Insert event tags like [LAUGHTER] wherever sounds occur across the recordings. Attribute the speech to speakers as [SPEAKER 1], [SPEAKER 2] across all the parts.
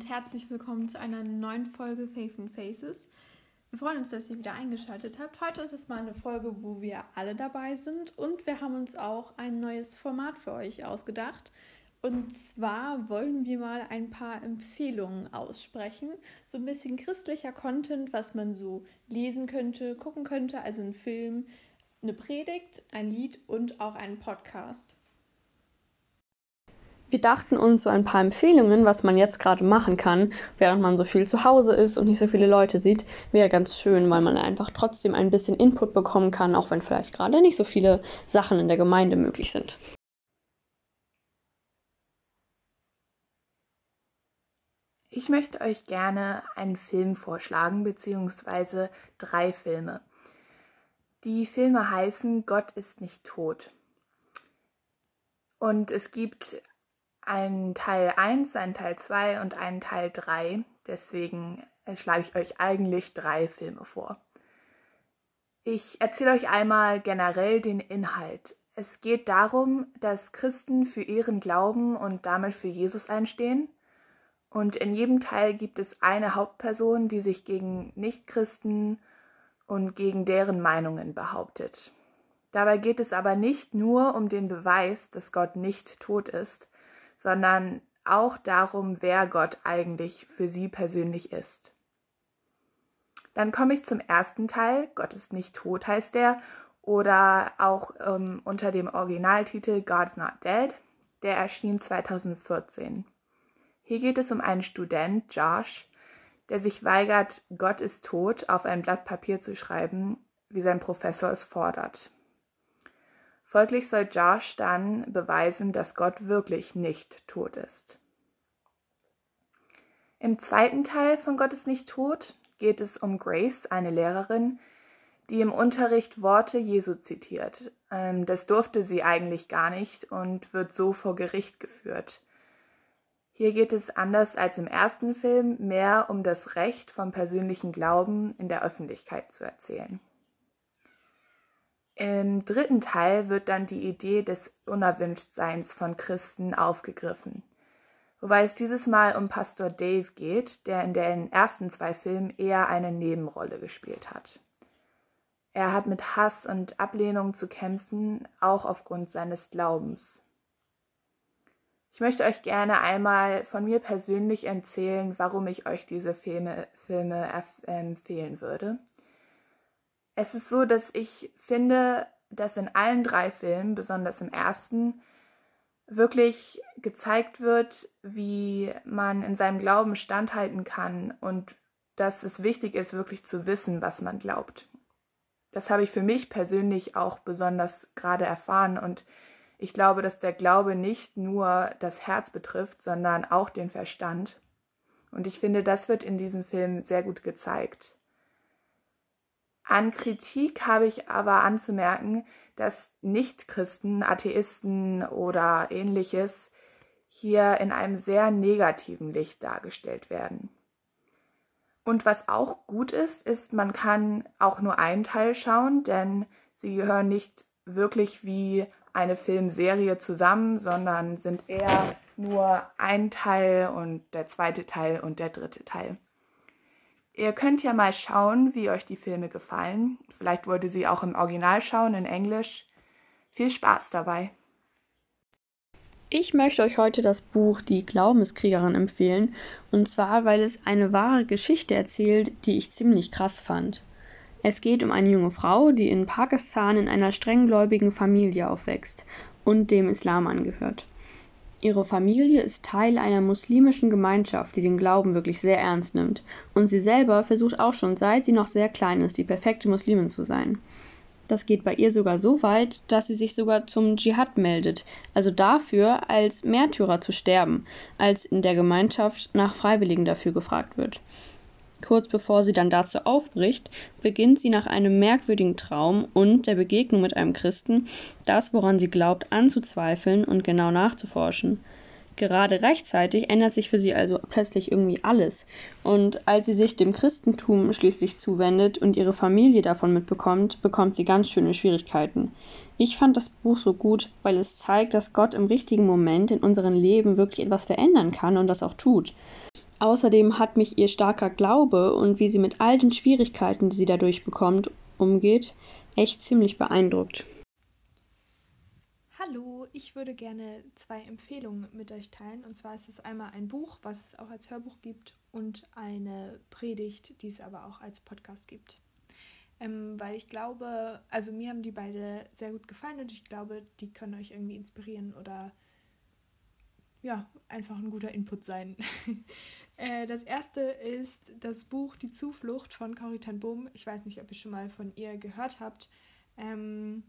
[SPEAKER 1] und herzlich willkommen zu einer neuen Folge Faith and Faces. Wir freuen uns, dass ihr wieder eingeschaltet habt. Heute ist es mal eine Folge, wo wir alle dabei sind und wir haben uns auch ein neues Format für euch ausgedacht. Und zwar wollen wir mal ein paar Empfehlungen aussprechen. So ein bisschen christlicher Content, was man so lesen könnte, gucken könnte. Also ein Film, eine Predigt, ein Lied und auch einen Podcast.
[SPEAKER 2] Wir dachten uns so ein paar Empfehlungen, was man jetzt gerade machen kann, während man so viel zu Hause ist und nicht so viele Leute sieht, wäre ganz schön, weil man einfach trotzdem ein bisschen Input bekommen kann, auch wenn vielleicht gerade nicht so viele Sachen in der Gemeinde möglich sind.
[SPEAKER 3] Ich möchte euch gerne einen Film vorschlagen, beziehungsweise drei Filme. Die Filme heißen Gott ist nicht tot. Und es gibt einen Teil 1, einen Teil 2 und einen Teil 3. Deswegen schlage ich euch eigentlich drei Filme vor. Ich erzähle euch einmal generell den Inhalt. Es geht darum, dass Christen für ihren Glauben und damit für Jesus einstehen. Und in jedem Teil gibt es eine Hauptperson, die sich gegen Nichtchristen und gegen deren Meinungen behauptet. Dabei geht es aber nicht nur um den Beweis, dass Gott nicht tot ist, sondern auch darum, wer Gott eigentlich für sie persönlich ist. Dann komme ich zum ersten Teil, Gott ist nicht tot heißt der, oder auch ähm, unter dem Originaltitel God's Not Dead, der erschien 2014. Hier geht es um einen Student, Josh, der sich weigert, Gott ist tot auf ein Blatt Papier zu schreiben, wie sein Professor es fordert. Folglich soll Josh dann beweisen, dass Gott wirklich nicht tot ist. Im zweiten Teil von Gott ist nicht tot geht es um Grace, eine Lehrerin, die im Unterricht Worte Jesu zitiert. Ähm, das durfte sie eigentlich gar nicht und wird so vor Gericht geführt. Hier geht es anders als im ersten Film mehr um das Recht vom persönlichen Glauben in der Öffentlichkeit zu erzählen. Im dritten Teil wird dann die Idee des Unerwünschtseins von Christen aufgegriffen. Wobei es dieses Mal um Pastor Dave geht, der in den ersten zwei Filmen eher eine Nebenrolle gespielt hat. Er hat mit Hass und Ablehnung zu kämpfen, auch aufgrund seines Glaubens. Ich möchte euch gerne einmal von mir persönlich erzählen, warum ich euch diese Filme, Filme empfehlen würde. Es ist so, dass ich finde, dass in allen drei Filmen, besonders im ersten, wirklich gezeigt wird, wie man in seinem Glauben standhalten kann und dass es wichtig ist, wirklich zu wissen, was man glaubt. Das habe ich für mich persönlich auch besonders gerade erfahren und ich glaube, dass der Glaube nicht nur das Herz betrifft, sondern auch den Verstand. Und ich finde, das wird in diesem Film sehr gut gezeigt. An Kritik habe ich aber anzumerken, dass Nichtchristen, Atheisten oder ähnliches hier in einem sehr negativen Licht dargestellt werden. Und was auch gut ist, ist, man kann auch nur einen Teil schauen, denn sie gehören nicht wirklich wie eine Filmserie zusammen, sondern sind eher nur ein Teil und der zweite Teil und der dritte Teil. Ihr könnt ja mal schauen, wie euch die Filme gefallen. Vielleicht wollt ihr sie auch im Original schauen, in Englisch. Viel Spaß dabei.
[SPEAKER 2] Ich möchte euch heute das Buch Die Glaubenskriegerin empfehlen, und zwar, weil es eine wahre Geschichte erzählt, die ich ziemlich krass fand. Es geht um eine junge Frau, die in Pakistan in einer strenggläubigen Familie aufwächst und dem Islam angehört. Ihre Familie ist Teil einer muslimischen Gemeinschaft, die den Glauben wirklich sehr ernst nimmt, und sie selber versucht auch schon, seit sie noch sehr klein ist, die perfekte Muslimin zu sein. Das geht bei ihr sogar so weit, dass sie sich sogar zum Dschihad meldet, also dafür, als Märtyrer zu sterben, als in der Gemeinschaft nach Freiwilligen dafür gefragt wird. Kurz bevor sie dann dazu aufbricht, beginnt sie nach einem merkwürdigen Traum und der Begegnung mit einem Christen, das, woran sie glaubt, anzuzweifeln und genau nachzuforschen. Gerade rechtzeitig ändert sich für sie also plötzlich irgendwie alles. Und als sie sich dem Christentum schließlich zuwendet und ihre Familie davon mitbekommt, bekommt sie ganz schöne Schwierigkeiten. Ich fand das Buch so gut, weil es zeigt, dass Gott im richtigen Moment in unserem Leben wirklich etwas verändern kann und das auch tut. Außerdem hat mich ihr starker Glaube und wie sie mit all den Schwierigkeiten, die sie dadurch bekommt, umgeht, echt ziemlich beeindruckt.
[SPEAKER 4] Hallo, ich würde gerne zwei Empfehlungen mit euch teilen. Und zwar ist es einmal ein Buch, was es auch als Hörbuch gibt, und eine Predigt, die es aber auch als Podcast gibt. Ähm, weil ich glaube, also mir haben die beide sehr gut gefallen und ich glaube, die können euch irgendwie inspirieren oder ja, einfach ein guter Input sein. [LAUGHS] äh, das erste ist das Buch Die Zuflucht von Corrie ten Boom. Ich weiß nicht, ob ihr schon mal von ihr gehört habt. Ähm,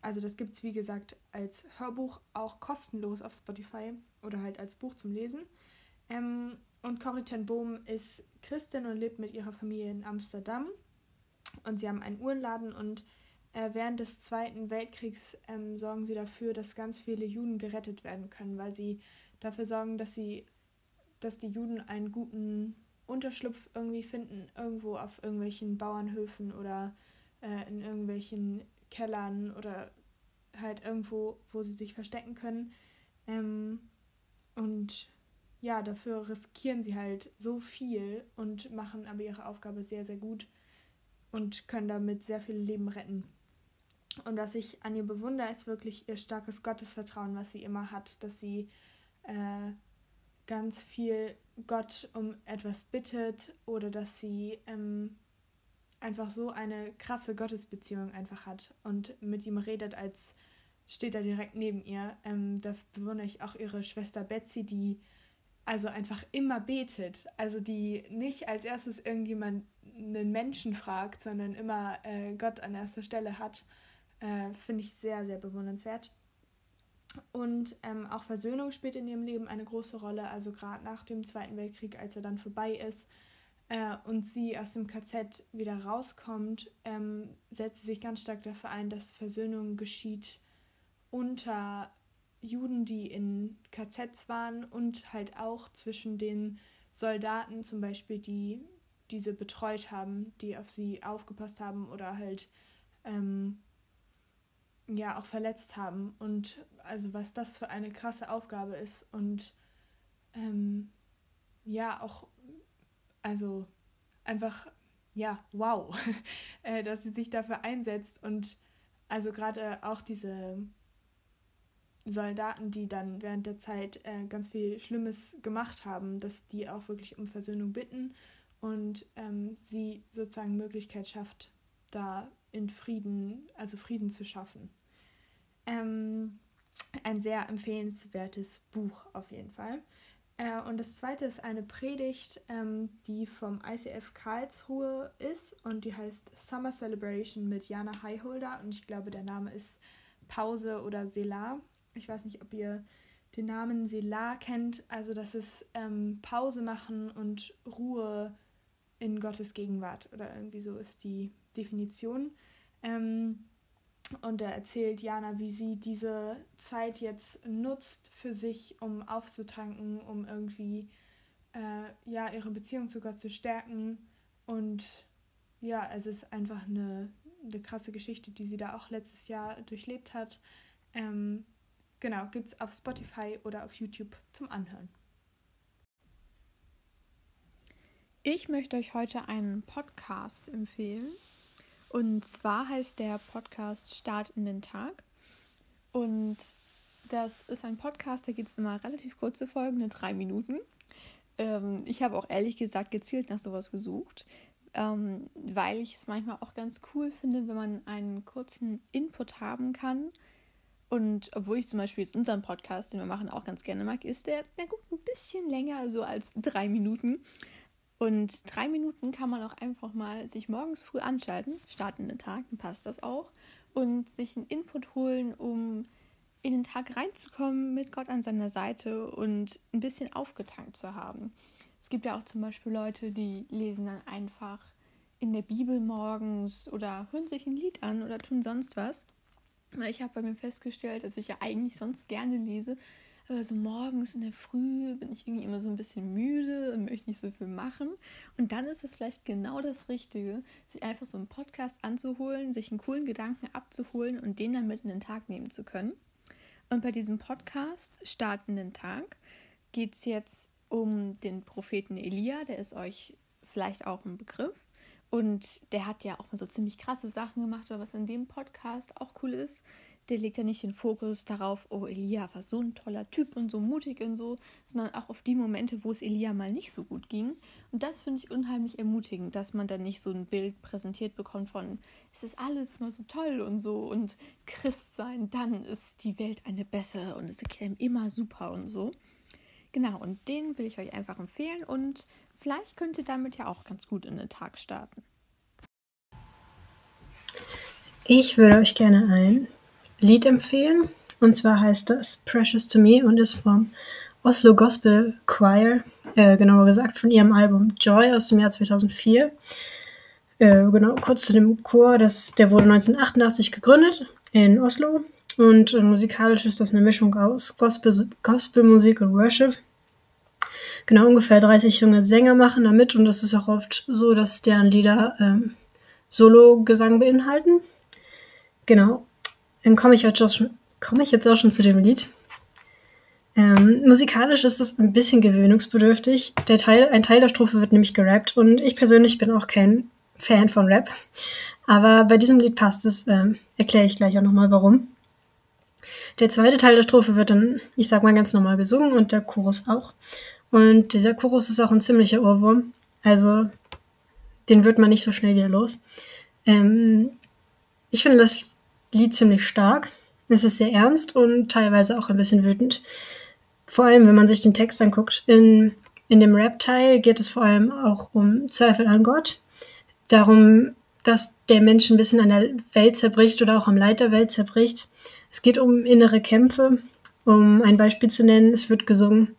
[SPEAKER 4] also das gibt es, wie gesagt, als Hörbuch auch kostenlos auf Spotify oder halt als Buch zum Lesen. Ähm, und Corrie ten Boom ist Christin und lebt mit ihrer Familie in Amsterdam. Und sie haben einen Uhrenladen und äh, während des Zweiten Weltkriegs ähm, sorgen sie dafür, dass ganz viele Juden gerettet werden können, weil sie dafür sorgen, dass sie, dass die Juden einen guten Unterschlupf irgendwie finden, irgendwo auf irgendwelchen Bauernhöfen oder äh, in irgendwelchen Kellern oder halt irgendwo, wo sie sich verstecken können. Ähm, und ja, dafür riskieren sie halt so viel und machen aber ihre Aufgabe sehr, sehr gut und können damit sehr viele Leben retten. Und was ich an ihr bewundere, ist wirklich ihr starkes Gottesvertrauen, was sie immer hat, dass sie äh, ganz viel Gott um etwas bittet oder dass sie ähm, einfach so eine krasse Gottesbeziehung einfach hat und mit ihm redet, als steht er direkt neben ihr. Ähm, da bewundere ich auch ihre Schwester Betsy, die also einfach immer betet. Also die nicht als erstes irgendjemand einen Menschen fragt, sondern immer äh, Gott an erster Stelle hat. Äh, Finde ich sehr, sehr bewundernswert. Und ähm, auch Versöhnung spielt in ihrem Leben eine große Rolle. Also gerade nach dem Zweiten Weltkrieg, als er dann vorbei ist, äh, und sie aus dem KZ wieder rauskommt, ähm, setzt sie sich ganz stark dafür ein, dass Versöhnung geschieht unter Juden, die in KZs waren und halt auch zwischen den Soldaten zum Beispiel, die diese betreut haben, die auf sie aufgepasst haben oder halt ähm, ja auch verletzt haben. Und also was das für eine krasse Aufgabe ist. Und ähm, ja auch also einfach, ja, wow, [LAUGHS] äh, dass sie sich dafür einsetzt. Und also gerade auch diese Soldaten, die dann während der Zeit äh, ganz viel Schlimmes gemacht haben, dass die auch wirklich um Versöhnung bitten. Und ähm, sie sozusagen Möglichkeit schafft, da in Frieden, also Frieden zu schaffen. Ähm, ein sehr empfehlenswertes Buch auf jeden Fall. Äh, und das zweite ist eine Predigt, ähm, die vom ICF Karlsruhe ist und die heißt Summer Celebration mit Jana Highholder und ich glaube, der Name ist Pause oder Selah. Ich weiß nicht, ob ihr den Namen Selah kennt. Also, das ist ähm, Pause machen und Ruhe in Gottes Gegenwart oder irgendwie so ist die Definition. Ähm, und er erzählt Jana, wie sie diese Zeit jetzt nutzt für sich, um aufzutanken, um irgendwie äh, ja ihre Beziehung Gott zu stärken. Und ja, es ist einfach eine, eine krasse Geschichte, die sie da auch letztes Jahr durchlebt hat. Ähm, genau, es auf Spotify oder auf YouTube zum Anhören.
[SPEAKER 1] Ich möchte euch heute einen Podcast empfehlen. Und zwar heißt der Podcast Start in den Tag. Und das ist ein Podcast, da geht es immer relativ kurze Folgen, nur drei Minuten. Ähm, ich habe auch ehrlich gesagt gezielt nach sowas gesucht, ähm, weil ich es manchmal auch ganz cool finde, wenn man einen kurzen Input haben kann. Und obwohl ich zum Beispiel jetzt unseren Podcast, den wir machen, auch ganz gerne mag, ist der, der gut ein bisschen länger, so als drei Minuten. Und drei Minuten kann man auch einfach mal sich morgens früh anschalten, starten den Tag, dann passt das auch, und sich einen Input holen, um in den Tag reinzukommen mit Gott an seiner Seite und ein bisschen aufgetankt zu haben. Es gibt ja auch zum Beispiel Leute, die lesen dann einfach in der Bibel morgens oder hören sich ein Lied an oder tun sonst was. Ich habe bei mir festgestellt, dass ich ja eigentlich sonst gerne lese, aber so morgens in der Früh bin ich irgendwie immer so ein bisschen müde und möchte nicht so viel machen. Und dann ist es vielleicht genau das Richtige, sich einfach so einen Podcast anzuholen, sich einen coolen Gedanken abzuholen und den dann mit in den Tag nehmen zu können. Und bei diesem Podcast Starten den Tag geht es jetzt um den Propheten Elia, der ist euch vielleicht auch ein Begriff. Und der hat ja auch mal so ziemlich krasse Sachen gemacht, aber was in dem Podcast auch cool ist, der legt ja nicht den Fokus darauf, oh, Elia war so ein toller Typ und so mutig und so, sondern auch auf die Momente, wo es Elia mal nicht so gut ging. Und das finde ich unheimlich ermutigend, dass man dann nicht so ein Bild präsentiert bekommt von, es ist alles immer so toll und so und Christ sein, dann ist die Welt eine bessere und es geht einem immer super und so. Genau, und den will ich euch einfach empfehlen und vielleicht könnt ihr damit ja auch ganz gut in den Tag starten.
[SPEAKER 5] Ich würde euch gerne ein Lied empfehlen. Und zwar heißt das Precious to Me und ist vom Oslo Gospel Choir, äh, genauer gesagt von ihrem Album Joy aus dem Jahr 2004. Äh, genau, kurz zu dem Chor, das, der wurde 1988 gegründet in Oslo und äh, musikalisch ist das eine Mischung aus Gospel, Gospelmusik und Worship. Genau, ungefähr 30 junge Sänger machen damit und es ist auch oft so, dass deren Lieder ähm, Solo-Gesang beinhalten. Genau, dann komme ich, jetzt auch schon, komm ich jetzt auch schon zu dem Lied. Ähm, musikalisch ist das ein bisschen gewöhnungsbedürftig. Der Teil, ein Teil der Strophe wird nämlich gerappt und ich persönlich bin auch kein Fan von Rap. Aber bei diesem Lied passt es, ähm, erkläre ich gleich auch nochmal warum. Der zweite Teil der Strophe wird dann, ich sag mal, ganz normal gesungen und der Chorus auch. Und dieser Chorus ist auch ein ziemlicher Ohrwurm. Also, den wird man nicht so schnell wieder los. Ähm, ich finde das Lied ziemlich stark. Es ist sehr ernst und teilweise auch ein bisschen wütend. Vor allem, wenn man sich den Text anguckt. In, in dem Rap-Teil geht es vor allem auch um Zweifel an Gott. Darum, dass der Mensch ein bisschen an der Welt zerbricht oder auch am Leid der Welt zerbricht. Es geht um innere Kämpfe. Um ein Beispiel zu nennen, es wird gesungen,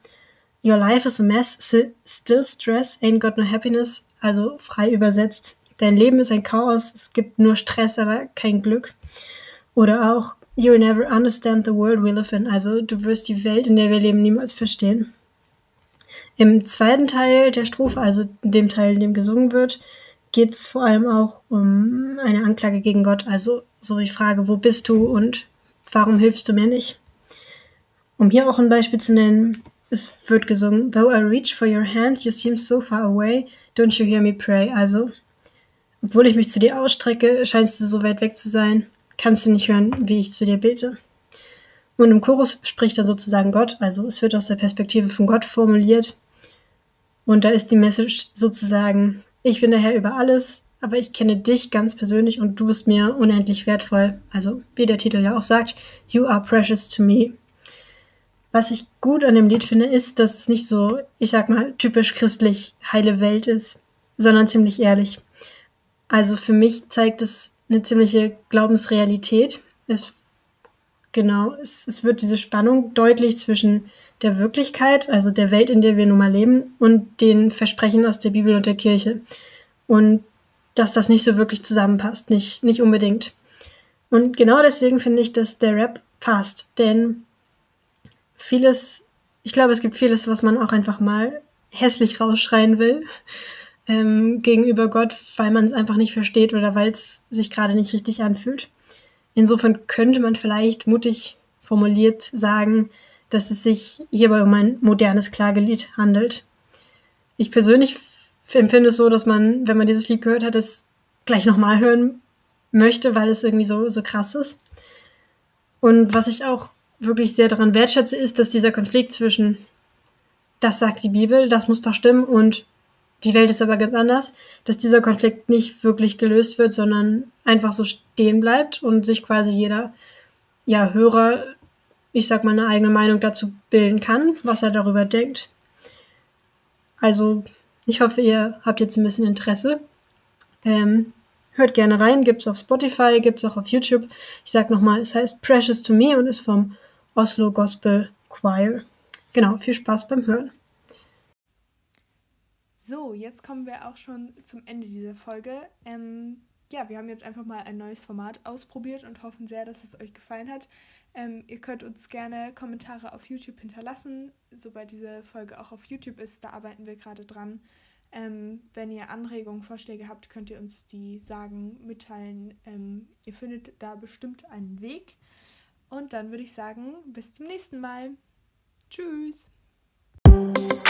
[SPEAKER 5] Your life is a mess, still stress, ain't got no happiness. Also frei übersetzt, dein Leben ist ein Chaos, es gibt nur Stress, aber kein Glück. Oder auch You'll never understand the world we live in. Also du wirst die Welt, in der wir leben, niemals verstehen. Im zweiten Teil der Strophe, also dem Teil, in dem gesungen wird, geht es vor allem auch um eine Anklage gegen Gott. Also so die Frage, wo bist du und warum hilfst du mir nicht? Um hier auch ein Beispiel zu nennen, es wird gesungen, Though I reach for your hand, you seem so far away, don't you hear me pray? Also, obwohl ich mich zu dir ausstrecke, scheinst du so weit weg zu sein kannst du nicht hören, wie ich zu dir bete. Und im Chorus spricht dann sozusagen Gott, also es wird aus der Perspektive von Gott formuliert. Und da ist die Message sozusagen, ich bin der Herr über alles, aber ich kenne dich ganz persönlich und du bist mir unendlich wertvoll. Also wie der Titel ja auch sagt, You are precious to me. Was ich gut an dem Lied finde, ist, dass es nicht so, ich sag mal, typisch christlich heile Welt ist, sondern ziemlich ehrlich. Also für mich zeigt es eine ziemliche Glaubensrealität. Es, genau, es, es wird diese Spannung deutlich zwischen der Wirklichkeit, also der Welt, in der wir nun mal leben, und den Versprechen aus der Bibel und der Kirche. Und dass das nicht so wirklich zusammenpasst, nicht, nicht unbedingt. Und genau deswegen finde ich, dass der Rap passt, denn vieles, ich glaube, es gibt vieles, was man auch einfach mal hässlich rausschreien will ähm, gegenüber Gott, weil man es einfach nicht versteht oder weil es sich gerade nicht richtig anfühlt. Insofern könnte man vielleicht mutig formuliert sagen, dass es sich hierbei um ein modernes Klagelied handelt. Ich persönlich empfinde es so, dass man, wenn man dieses Lied gehört hat, es gleich nochmal hören möchte, weil es irgendwie so, so krass ist. Und was ich auch wirklich sehr daran wertschätze, ist, dass dieser Konflikt zwischen das sagt die Bibel, das muss doch stimmen und die Welt ist aber ganz anders, dass dieser Konflikt nicht wirklich gelöst wird, sondern einfach so stehen bleibt und sich quasi jeder ja, Hörer, ich sag mal, eine eigene Meinung dazu bilden kann, was er darüber denkt. Also, ich hoffe, ihr habt jetzt ein bisschen Interesse. Ähm, hört gerne rein, gibt es auf Spotify, gibt es auch auf YouTube. Ich sag nochmal, es heißt Precious to Me und ist vom Oslo Gospel Choir. Genau, viel Spaß beim Hören.
[SPEAKER 4] So, jetzt kommen wir auch schon zum Ende dieser Folge. Ähm, ja, wir haben jetzt einfach mal ein neues Format ausprobiert und hoffen sehr, dass es euch gefallen hat. Ähm, ihr könnt uns gerne Kommentare auf YouTube hinterlassen, sobald diese Folge auch auf YouTube ist. Da arbeiten wir gerade dran. Ähm, wenn ihr Anregungen, Vorschläge habt, könnt ihr uns die sagen, mitteilen. Ähm, ihr findet da bestimmt einen Weg. Und dann würde ich sagen, bis zum nächsten Mal. Tschüss.
[SPEAKER 3] Tschüss.